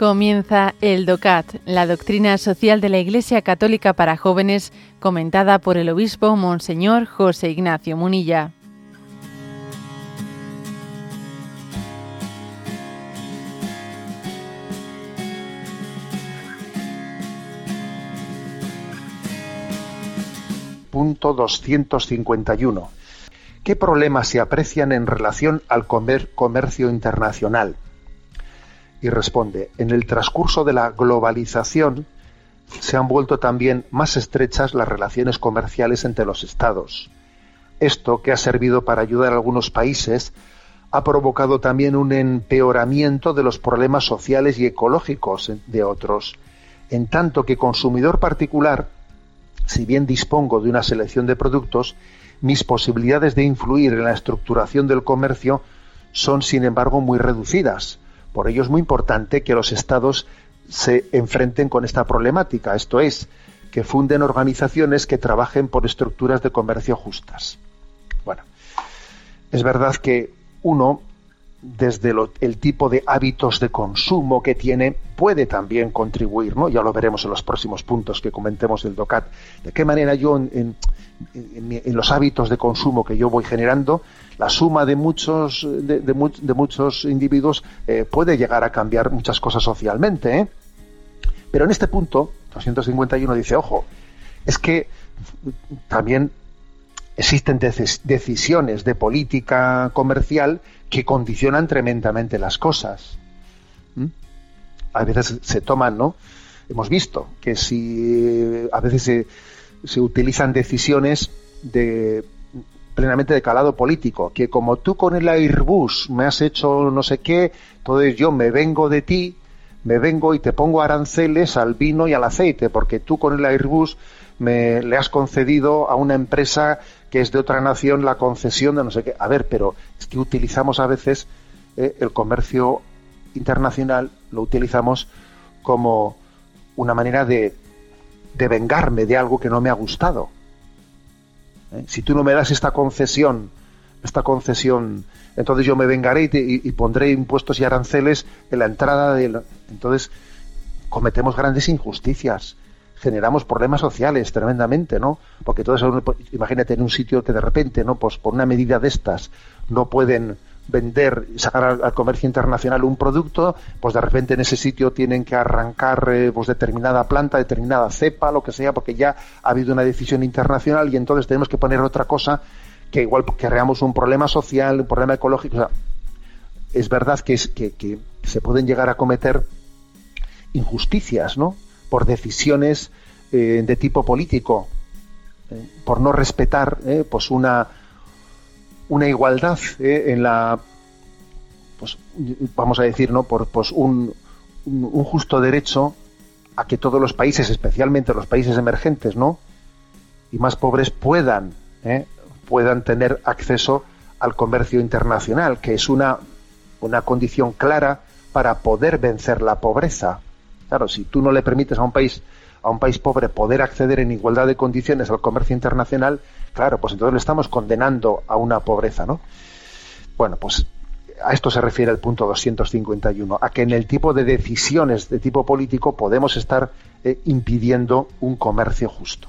Comienza el DOCAT, la doctrina social de la Iglesia Católica para jóvenes, comentada por el obispo Monseñor José Ignacio Munilla. Punto 251. ¿Qué problemas se aprecian en relación al comercio internacional? Y responde, en el transcurso de la globalización se han vuelto también más estrechas las relaciones comerciales entre los estados. Esto, que ha servido para ayudar a algunos países, ha provocado también un empeoramiento de los problemas sociales y ecológicos de otros, en tanto que consumidor particular, si bien dispongo de una selección de productos, mis posibilidades de influir en la estructuración del comercio son, sin embargo, muy reducidas, por ello es muy importante que los estados se enfrenten con esta problemática, esto es, que funden organizaciones que trabajen por estructuras de comercio justas. Bueno, es verdad que uno, desde el tipo de hábitos de consumo que tiene, puede también contribuir, ¿no? Ya lo veremos en los próximos puntos que comentemos del DOCAT. De qué manera yo, en, los hábitos de consumo que yo voy generando, la suma de muchos, de, muchos individuos eh, puede llegar a cambiar muchas cosas socialmente. ¿eh? Pero en este punto, 251 dice, ojo, es que también existen decisiones de política comercial que condicionan tremendamente las cosas. A veces se toman, ¿no? Hemos visto que si a veces se, se utilizan decisiones de plenamente de calado político, que como tú con el Airbus me has hecho no sé qué, entonces yo me vengo de ti, me vengo y te pongo aranceles al vino y al aceite, porque tú con el Airbus me le has concedido a una empresa que es de otra nación la concesión de no sé qué. A ver, pero es que utilizamos a veces eh, el comercio internacional, lo utilizamos como una manera de, de vengarme de algo que no me ha gustado. ¿eh? Si tú no me das esta concesión, esta concesión, entonces yo me vengaré y, pondré impuestos y aranceles en la entrada de... Entonces cometemos grandes injusticias, generamos problemas sociales tremendamente, ¿no? Porque eso, imagínate en un sitio que de repente, ¿no? Pues por una medida de estas no pueden vender, sacar al, comercio internacional un producto, pues de repente en ese sitio tienen que arrancar eh, pues determinada planta, determinada cepa, lo que sea, porque ya ha habido una decisión internacional y entonces tenemos que poner otra cosa que igual creamos un problema social, un problema ecológico. es verdad que, es, que, se pueden llegar a cometer injusticias, ¿no? Por decisiones eh, de tipo político, eh, por no respetar pues una una igualdad eh, en la, pues, vamos a decir, ¿no? Por pues un, un, justo derecho a que todos los países, especialmente los países emergentes, ¿no? Y más pobres puedan, ¿eh? puedan tener acceso al comercio internacional, que es una, una condición clara para poder vencer la pobreza. Claro, si tú no le permites a un país a un país pobre poder acceder en igualdad de condiciones al comercio internacional, Claro, pues entonces le estamos condenando a una pobreza, ¿no? Bueno, pues a esto se refiere el punto 251, a que en el tipo de decisiones de tipo político podemos estar eh, impidiendo un comercio justo.